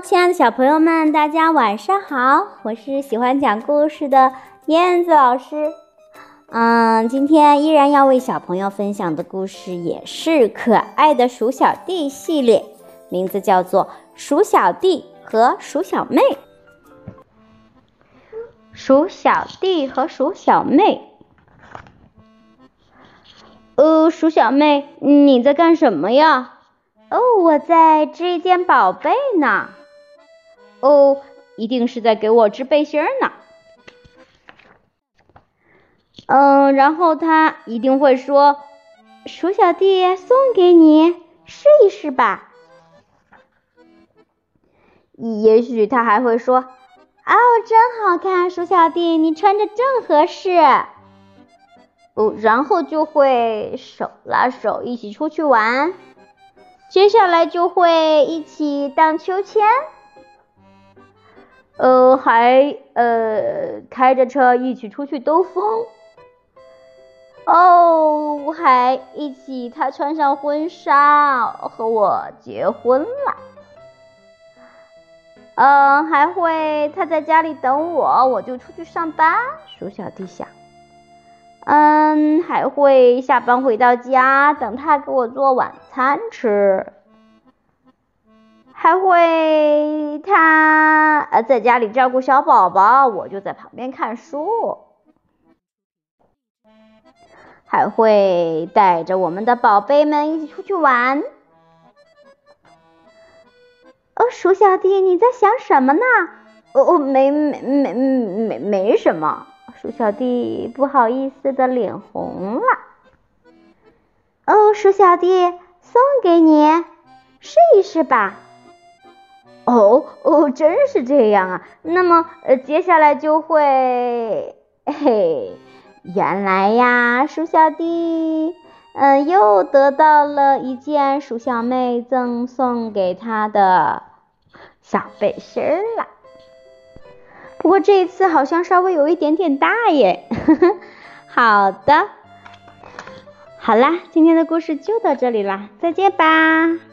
亲爱的小朋友们，大家晚上好！我是喜欢讲故事的燕子老师。嗯，今天依然要为小朋友分享的故事也是可爱的鼠小弟系列，名字叫做《鼠小弟和鼠小妹》。鼠小弟和鼠小妹。呃，鼠小妹，你在干什么呀？哦，我在织一件宝贝呢。哦，一定是在给我织背心呢。嗯，然后他一定会说：“鼠小弟，送给你，试一试吧。”也许他还会说：“哦，真好看，鼠小弟，你穿着正合适。”哦，然后就会手拉手一起出去玩。接下来就会一起荡秋千，还呃开着车一起出去兜风，哦，还一起他穿上婚纱和我结婚了，嗯，还会他在家里等我，我就出去上班。鼠小弟想。嗯，还会下班回到家等他给我做晚餐吃，还会他呃在家里照顾小宝宝，我就在旁边看书，还会带着我们的宝贝们一起出去玩。哦，鼠小弟，你在想什么呢？哦，没没没没没什么。鼠小弟不好意思的脸红了。哦，鼠小弟，送给你，试一试吧。哦哦，真是这样啊。那么，呃，接下来就会，嘿，原来呀，鼠小弟，嗯，又得到了一件鼠小妹赠送给他的小背心了。不过这一次好像稍微有一点点大耶。呵 呵好的，好啦，今天的故事就到这里啦，再见吧。